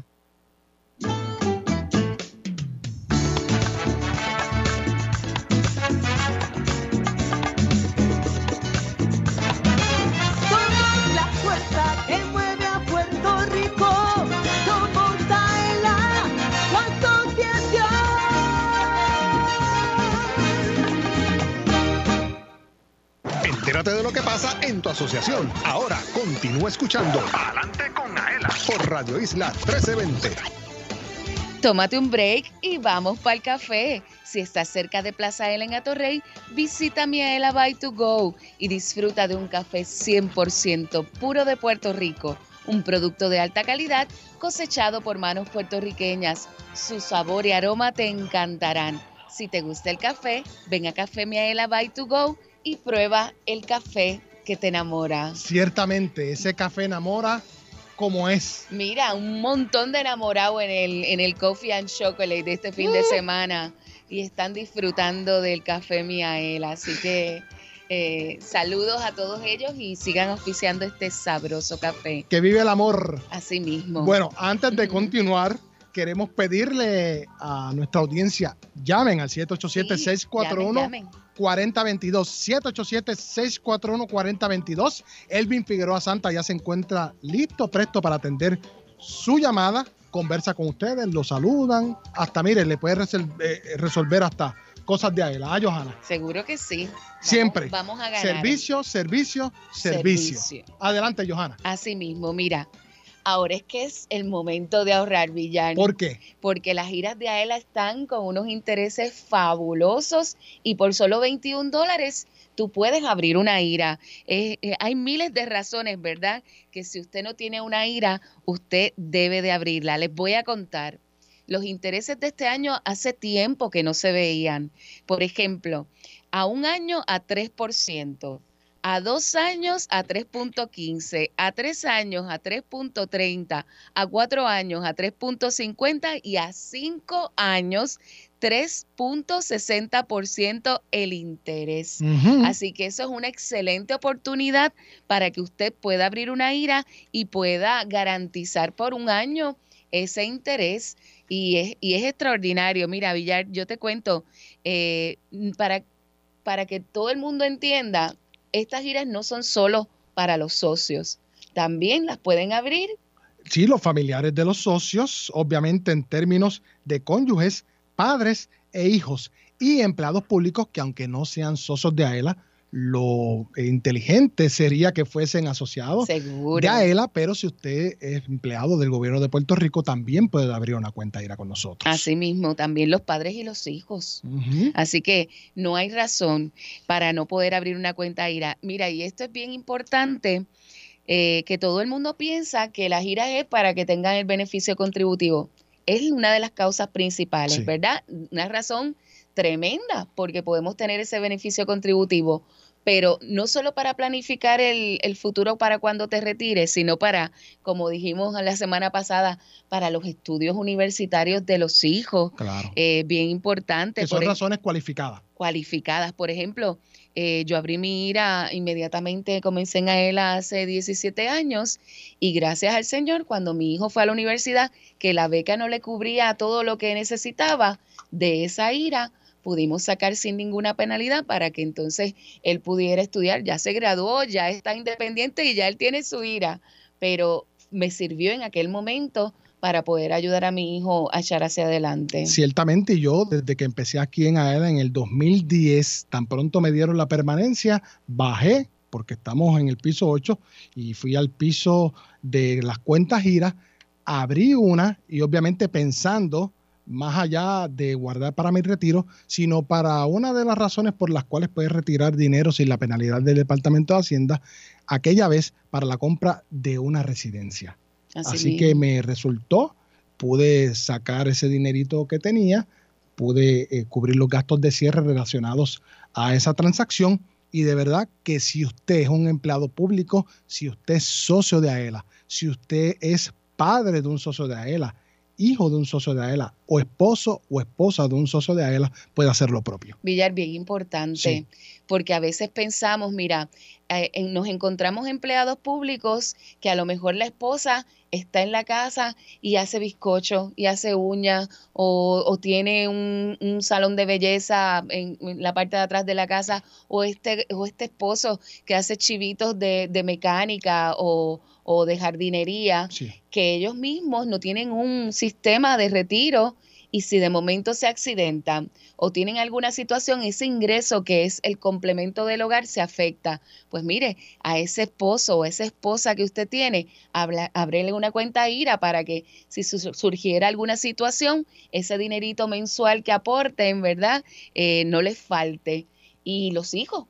Entérate de lo que pasa en tu asociación. Ahora continúa escuchando Adelante con Aela por Radio Isla 1320. Tómate un break y vamos para el café. Si estás cerca de Plaza Ela en Atorrey, visita Miaela By to Go y disfruta de un café 100% puro de Puerto Rico. Un producto de alta calidad cosechado por manos puertorriqueñas. Su sabor y aroma te encantarán. Si te gusta el café, ven a Café Miaela By to Go y prueba el café que te enamora. Ciertamente, ese café enamora como es. Mira, un montón de enamorados en el, en el Coffee and Chocolate de este fin de semana y están disfrutando del café Miael. Así que eh, saludos a todos ellos y sigan auspiciando este sabroso café. Que vive el amor. Así mismo. Bueno, antes de <laughs> continuar, queremos pedirle a nuestra audiencia, llamen al 787-641. llamen, llamen. 4022 787-641-4022 Elvin Figueroa Santa ya se encuentra listo, presto para atender su llamada, conversa con ustedes, lo saludan, hasta miren, le puede resol- eh, resolver hasta cosas de Aela, ¿ah, Johanna? Seguro que sí. Vamos- Siempre. Vamos a ganar. Servicio, servicio, servicio. Servicio. Adelante, Johanna. Así mismo, mira. Ahora es que es el momento de ahorrar, Villano. ¿Por qué? Porque las giras de AELA están con unos intereses fabulosos y por solo 21 dólares tú puedes abrir una IRA. Eh, eh, hay miles de razones, ¿verdad? Que si usted no tiene una IRA, usted debe de abrirla. Les voy a contar. Los intereses de este año hace tiempo que no se veían. Por ejemplo, a un año a 3%, a dos años a 3.15, a tres años a 3.30, a cuatro años a 3.50 y a cinco años 3.60% el interés. Así que eso es una excelente oportunidad para que usted pueda abrir una IRA y pueda garantizar por un año ese interés. Y es, y es extraordinario. Mira, Villar, yo te cuento, eh, para, para que todo el mundo entienda, estas giras no son solo para los socios. También las pueden abrir Sí, los familiares de los socios, obviamente en términos de cónyuges, padres e hijos y empleados públicos que aunque no sean socios de AELA, lo inteligente sería que fuesen asociados Seguro. de AELA, pero si usted es empleado del gobierno de Puerto Rico, también puede abrir una cuenta IRA con nosotros. Así mismo, también los padres y los hijos. Así que no hay razón para no poder abrir una cuenta IRA. Mira, y esto es bien importante, eh, que todo el mundo piensa que la gira es para que tengan el beneficio contributivo. Es una de las causas principales, Sí. ¿verdad? Una razón tremenda porque podemos tener ese beneficio contributivo. pero no solo para planificar el, el futuro para cuando te retires, sino para, como dijimos la semana pasada, para los estudios universitarios de los hijos. Claro. Eh, bien importante. Que son Por e- razones cualificadas. cualificadas. Por ejemplo, eh, yo abrí mi IRA inmediatamente, comencé en AELA hace 17 años y gracias al Señor, cuando mi hijo fue a la universidad, que la beca no le cubría todo lo que necesitaba de esa IRA, pudimos sacar sin ninguna penalidad para que entonces él pudiera estudiar. Ya se graduó, ya está independiente y ya él tiene su IRA, pero me sirvió en aquel momento para poder ayudar a mi hijo a echar hacia adelante. Ciertamente yo, desde que empecé aquí en AELA en el 2010, tan pronto me dieron la permanencia, bajé, porque estamos en el piso 8, y fui al piso de las cuentas giras, abrí una y obviamente pensando más allá de guardar para mi retiro, sino para una de las razones por las cuales puedes retirar dinero sin la penalidad del Departamento de Hacienda, aquella vez para la compra de una residencia. Así Así, que me resultó, pude sacar ese dinerito que tenía, pude eh, cubrir los gastos de cierre relacionados a esa transacción y de verdad que si usted es un empleado público, si usted es socio de AELA, si usted es padre de un socio de AELA, hijo de un socio de AELA o esposo o esposa de un socio de AELA, puede hacer lo propio. Villar, bien importante, Sí. Porque a veces pensamos, mira, eh, nos encontramos empleados públicos que a lo mejor la esposa está en la casa y hace bizcocho y hace uñas o, o tiene un, un salón de belleza en, en la parte de atrás de la casa o este, o este esposo que hace chivitos de, de mecánica o, o de jardinería, que ellos mismos no tienen un sistema de retiro y si de momento se accidentan o tienen alguna situación, ese ingreso que es el complemento del hogar se afecta. Pues mire, a ese esposo o esa esposa que usted tiene, ábrele una cuenta IRA para que si su- surgiera alguna situación, ese dinerito mensual que aporten, ¿verdad? Eh, no les falte. Y los hijos,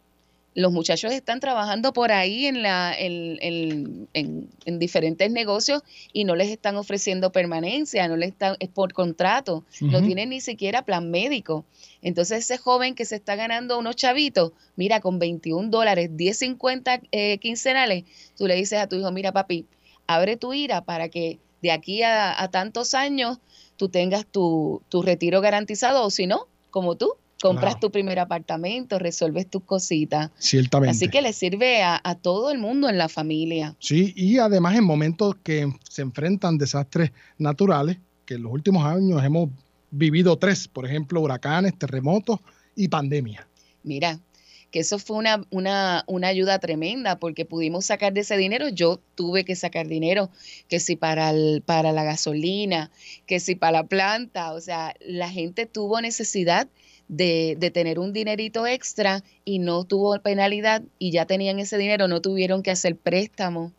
los muchachos están trabajando por ahí en, la, en, en- en- en diferentes negocios y no les están ofreciendo permanencia, no les están, es por contrato, no tienen ni siquiera plan médico. Entonces ese joven que se está ganando unos chavitos, mira, con 21 dólares, 10.50 eh, quincenales, tú le dices a tu hijo, mira papi, abre tu IRA para que de aquí a, a tantos años tú tengas tu, tu retiro garantizado o si no, como tú, compras Claro. tu primer apartamento, resuelves tus cositas. Ciertamente. Así que le sirve a, a todo el mundo en la familia. Sí, y además en momentos que se enfrentan desastres naturales, que en los últimos años hemos vivido tres, por ejemplo, huracanes, terremotos y pandemia. Mira, que eso fue una, una, una ayuda tremenda porque pudimos sacar de ese dinero. Yo tuve que sacar dinero, que si para, el- para la gasolina, que si para la planta. O sea, la gente tuvo necesidad de, tener un dinerito extra y no tuvo penalidad y ya tenían ese dinero, no tuvieron que hacer préstamo.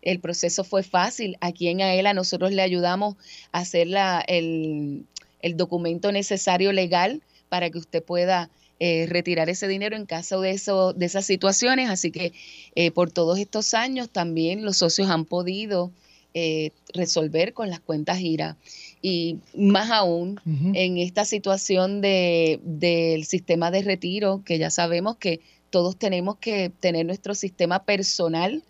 El proceso fue fácil. Aquí en AELA nosotros le ayudamos a hacer la, el, el documento necesario legal para que usted pueda eh, retirar ese dinero en caso de, eso, de esas situaciones. Así que eh, por todos estos años también los socios han podido eh, resolver con las cuentas GIRA. Y más aún en esta situación de, del sistema de retiro, que ya sabemos que todos tenemos que tener nuestro sistema personal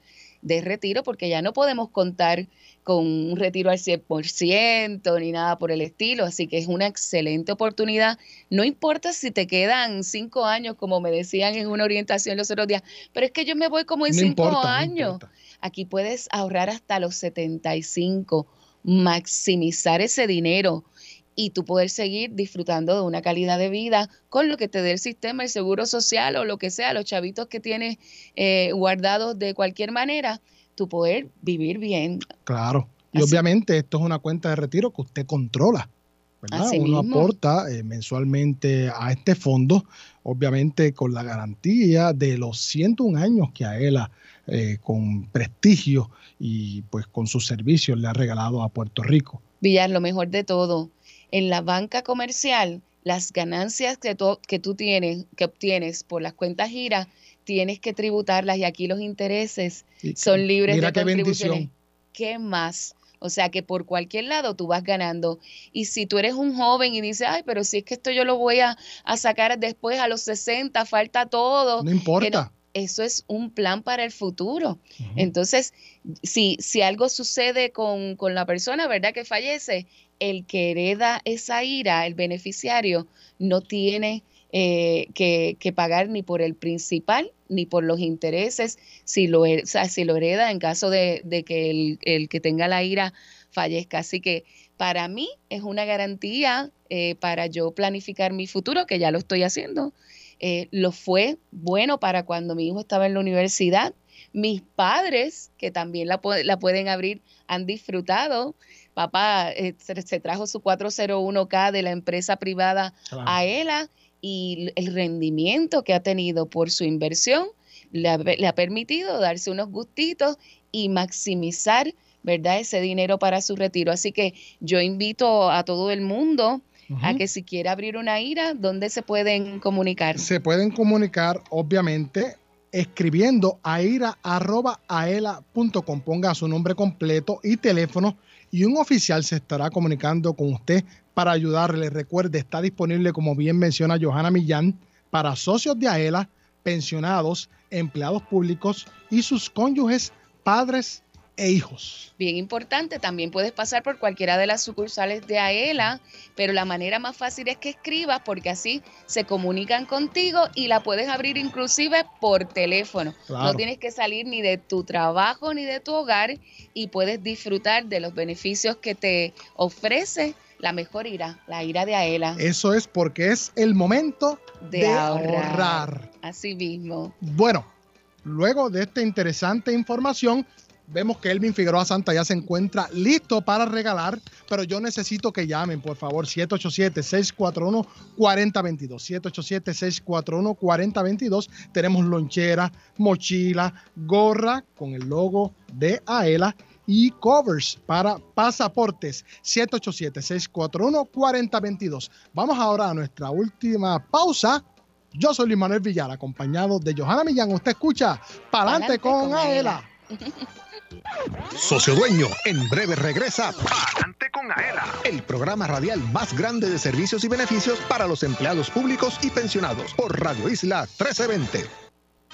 de retiro, porque ya no podemos contar con un retiro al 100% ni nada por el estilo. Así que es una excelente oportunidad. No importa si te quedan cinco años, como me decían en una orientación los otros días, pero es que yo me voy como en No cinco importa, no años. Aquí puedes ahorrar hasta los 75, maximizar ese dinero y tú poder seguir disfrutando de una calidad de vida con lo que te dé el sistema, el seguro social o lo que sea, los chavitos que tienes eh, guardados de cualquier manera, tú poder vivir bien. Claro. Y Así- obviamente esto es una cuenta de retiro que usted controla. ¿verdad? Así Uno mismo. aporta eh, mensualmente a este fondo, obviamente con la garantía de los 101 años que a él eh, con prestigio y pues con sus servicios le ha regalado a Puerto Rico. Villar, lo mejor de todo, en la banca comercial, las ganancias que, tú- que tú tienes, que obtienes por las cuentas giras, tienes que tributarlas y aquí los intereses son libres mira de qué contribuciones. bendición. ¿Qué más? O sea que por cualquier lado tú vas ganando. Y si tú eres un joven y dices, ay, pero si es que esto yo lo voy a, a sacar después a los 60, falta todo. No importa. Eso es un plan para el futuro. Entonces, si, si algo sucede con, con la persona, ¿verdad? Que fallece, el que hereda esa ira, el beneficiario, no tiene eh, que, que pagar ni por el principal ni por los intereses si lo, o sea, si lo hereda en caso de, de que el, el que tenga la ira fallezca. Así que para mí es una garantía eh, para yo planificar mi futuro, que ya lo estoy haciendo. Eh, lo fue bueno para cuando mi hijo estaba en la universidad. Mis padres, que también la, pu- la pueden abrir, han disfrutado. Papá eh, se, se trajo su 401k de la empresa privada Claro. a ELA y el rendimiento que ha tenido por su inversión le ha, le ha permitido darse unos gustitos y maximizar, ¿verdad? Ese dinero para su retiro. Así que yo invito a todo el mundo a que si quiere abrir una IRA, ¿dónde se pueden comunicar? Se pueden comunicar, obviamente, escribiendo a ira.aela.com. Ponga su nombre completo y teléfono y un oficial se estará comunicando con usted para ayudarle. Recuerde, está disponible, como bien menciona Johanna Millán, para socios de AELA, pensionados, empleados públicos y sus cónyuges, padres e hijos. Bien importante, también puedes pasar por cualquiera de las sucursales de AELA, pero la manera más fácil es que escribas porque así se comunican contigo y la puedes abrir inclusive por teléfono. Claro. No tienes que salir ni de tu trabajo ni de tu hogar y puedes disfrutar de los beneficios que te ofrece la mejor ira, la ira de AELA. Eso es porque es el momento de, de ahorrar. ahorrar. Así mismo. Bueno, luego de esta interesante información, vemos que Elvin Figueroa Santa ya se encuentra listo para regalar, pero yo necesito que llamen, por favor, 787-641-4022. 787-641-4022. Tenemos lonchera, mochila, gorra con el logo de AELA y covers para pasaportes 787-641-4022. Vamos ahora a nuestra última pausa. Yo soy Luis Manuel Villar, acompañado de Johanna Millán. Usted escucha Palante con, Aela. <laughs> Socio Dueño, en breve regresa Palante con Aela, el programa radial más grande de servicios y beneficios para los empleados públicos y pensionados por Radio Isla 1320.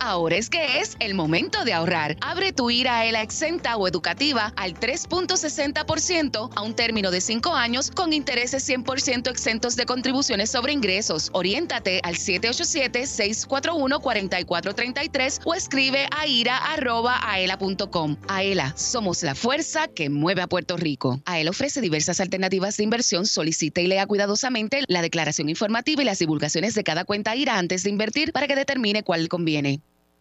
Ahora es que es el momento de ahorrar. Abre tu IRA ELA exenta o educativa al 3.60% a un término de 5 años con intereses 100% exentos de contribuciones sobre ingresos. Oriéntate al 787-641-4433 o escribe a ira.aela.com. AELA, somos la fuerza que mueve a Puerto Rico. AELA ofrece diversas alternativas de inversión. Solicita y lea cuidadosamente la declaración informativa y las divulgaciones de cada cuenta IRA antes de invertir para que determine cuál conviene.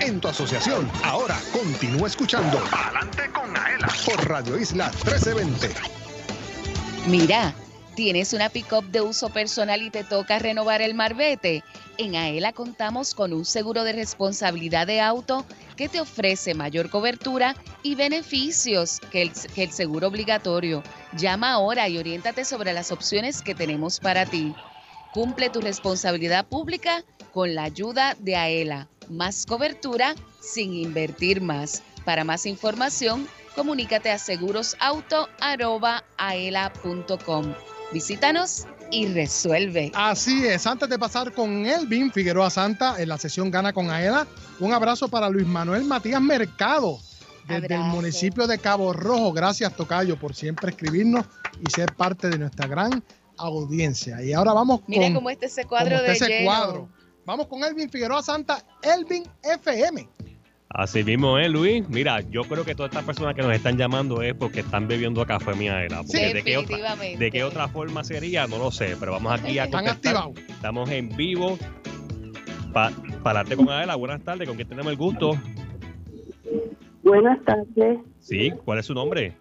En tu asociación. Ahora continúa escuchando Adelante con Aela por Radio Isla 1320. Mira, ¿tienes una pick-up de uso personal y te toca renovar el marbete? En AELA contamos con un seguro de responsabilidad de auto que te ofrece mayor cobertura y beneficios que el, que el seguro obligatorio. Llama ahora y oriéntate sobre las opciones que tenemos para ti. Cumple tu responsabilidad pública con la ayuda de AELA. Más cobertura sin invertir más. Para más información, comunícate a segurosauto.aela.com. Visítanos y resuelve. Así es, antes de pasar con Elvin Figueroa Santa en la sesión Gana con Aela, un abrazo para Luis Manuel Matías Mercado, desde el municipio de Cabo Rojo. Gracias, Tocayo, por siempre escribirnos y ser parte de nuestra gran audiencia. Y ahora vamos Mira con cómo está ese cuadro de ese lleno. cuadro. Vamos con Elvin Figueroa Santa, Elvin FM. Así mismo es, Luis. Mira, yo creo que todas estas personas que nos están llamando es porque están bebiendo café miaela. Sí, Porque de, qué otra, definitivamente. de qué otra forma sería, no lo sé. Pero vamos aquí a Están contestar. activados. Estamos en vivo. Pa, Pararte con Adela. Buenas tardes. ¿Con quién tenemos el gusto? Buenas tardes, Sí. ¿Cuál es su nombre?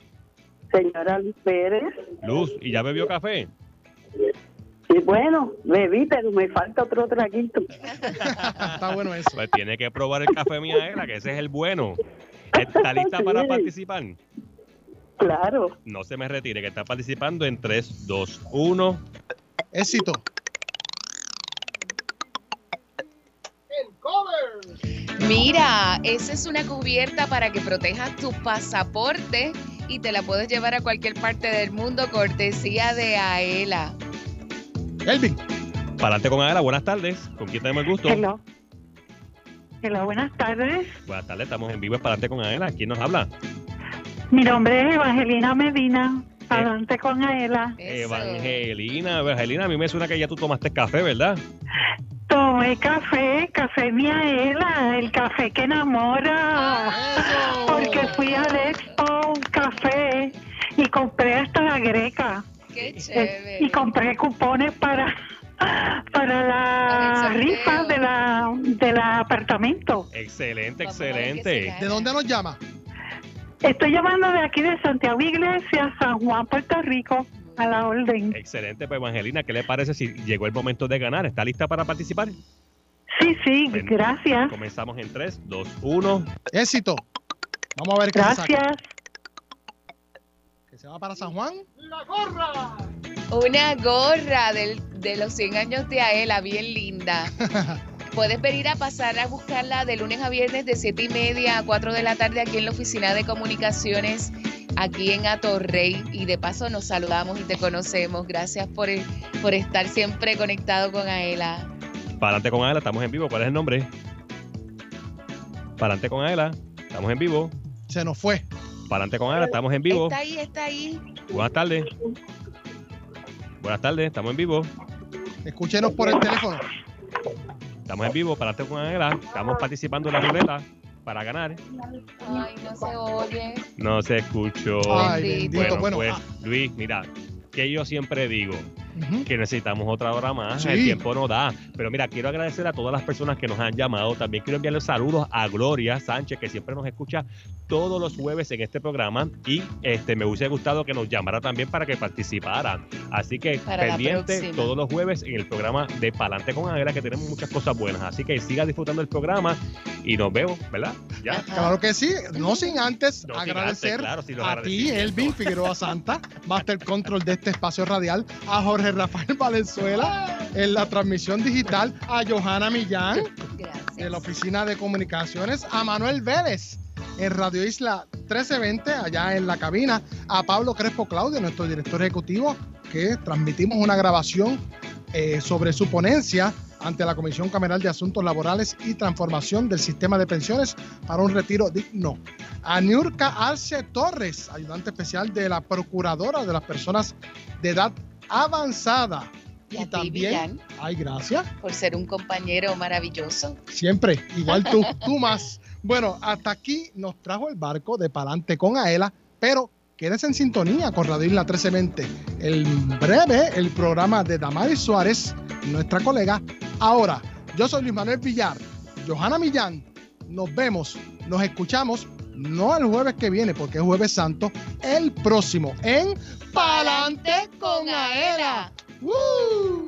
señora Luz Pérez. Luz. ¿Y ya bebió café? Y bueno, bebí, pero me falta otro traguito. Está bueno eso. Pues tiene que probar el café miaela, que ese es el bueno. ¿Está lista para Sí. participar? Claro. No se me retire, que está participando en 3, 2, 1. Éxito. Mira, esa es una cubierta para que protejas tu pasaporte y te la puedes llevar a cualquier parte del mundo, cortesía de Aela. Elvin. Pararte con Adela. Buenas tardes. ¿Con quién tenemos el gusto? Hello. Hello, buenas tardes. Buenas tardes, estamos en vivo. Es Pararte con Adela. ¿Quién nos habla? Mi nombre es Evangelina Medina. Adelante con Aela. Evangelina. Evangelina, a mí me suena que ya tú tomaste café, ¿verdad? Tomé café, café Miaela, el café que enamora. Porque fui al Expo Café y compré hasta la greca. Qué Eh, chévere. Y compré cupones para para la rifa de la del apartamento. Excelente, excelente. ¿De dónde nos llama? Estoy llamando de aquí de Santiago Iglesias, San Juan, Puerto Rico, a la orden. Excelente, pues Evangelina, ¿qué le parece si llegó el momento de ganar? ¿Está lista para participar? Sí, sí, Ven. gracias. Comenzamos en 3, 2, 1. Éxito. Vamos a ver qué se saca. Se va para San Juan. ¡La gorra! Una gorra del- de los 100 años de Aela, bien linda. <laughs> Puedes venir a pasar a buscarla de lunes a viernes de 7 y media a 4 de la tarde aquí en la oficina de comunicaciones, aquí en Atorrey. Y de paso nos saludamos y te conocemos. Gracias por, por estar siempre conectado con Aela. Parante con Adela, estamos en vivo. ¿Cuál es el nombre? Parante con Adela, estamos en vivo. Se nos fue. Parante con Adela, estamos en vivo. Está ahí, está ahí. Buenas tardes. Buenas tardes, estamos en vivo. Escúchenos por el teléfono. Estamos en vivo, Parante con Adela. Estamos participando en la ruleta para ganar. Ay, no se oye. No se escuchó. Ay, bendito. Bueno, Bueno, pues, ah. Luis, mira, que yo siempre digo Que necesitamos otra hora más. Sí. El tiempo no da. Pero mira, quiero agradecer a todas las personas que nos han llamado. También quiero enviarle saludos a Gloria Sánchez, que siempre nos escucha todos los jueves en este programa. Y este me hubiese gustado que nos llamara también para que participara. Así que Para pendiente todos los jueves en el programa de Palante con Águila, que tenemos muchas cosas buenas. Así que siga disfrutando el programa y nos vemos, ¿verdad? Ya. Claro que sí, no sin antes No sin agradecer antes, claro, sin a ti. Elvin Figueroa Santa, Master Control de este espacio radial, a Jorge Rafael <laughs> Valenzuela en la transmisión digital, a Johanna Millán de la Oficina de Comunicaciones, a Manuel Vélez en Radio Isla 1320, allá en la cabina, a Pablo Crespo Claudio, nuestro director ejecutivo, que transmitimos una grabación eh, sobre su ponencia ante la Comisión Cameral de Asuntos Laborales y Transformación del Sistema de Pensiones para un retiro digno. A Niurka Arce Torres, ayudante especial de la Procuradora de las Personas de Edad Avanzada. Y ti, también, Villán. ay, gracias. Por ser un compañero maravilloso. Siempre, igual tú, <laughs> tú más. Bueno, hasta aquí nos trajo el barco de Palante con Aela, pero quédese en sintonía con Radio Isla 1320. El breve, el programa de Damaris Suárez, nuestra colega. Ahora, yo soy Luis Manuel Villar, Johanna Millán. Nos vemos, nos escuchamos, no el jueves que viene, porque es Jueves Santo, el próximo en Palante con Aela. ¡Woo!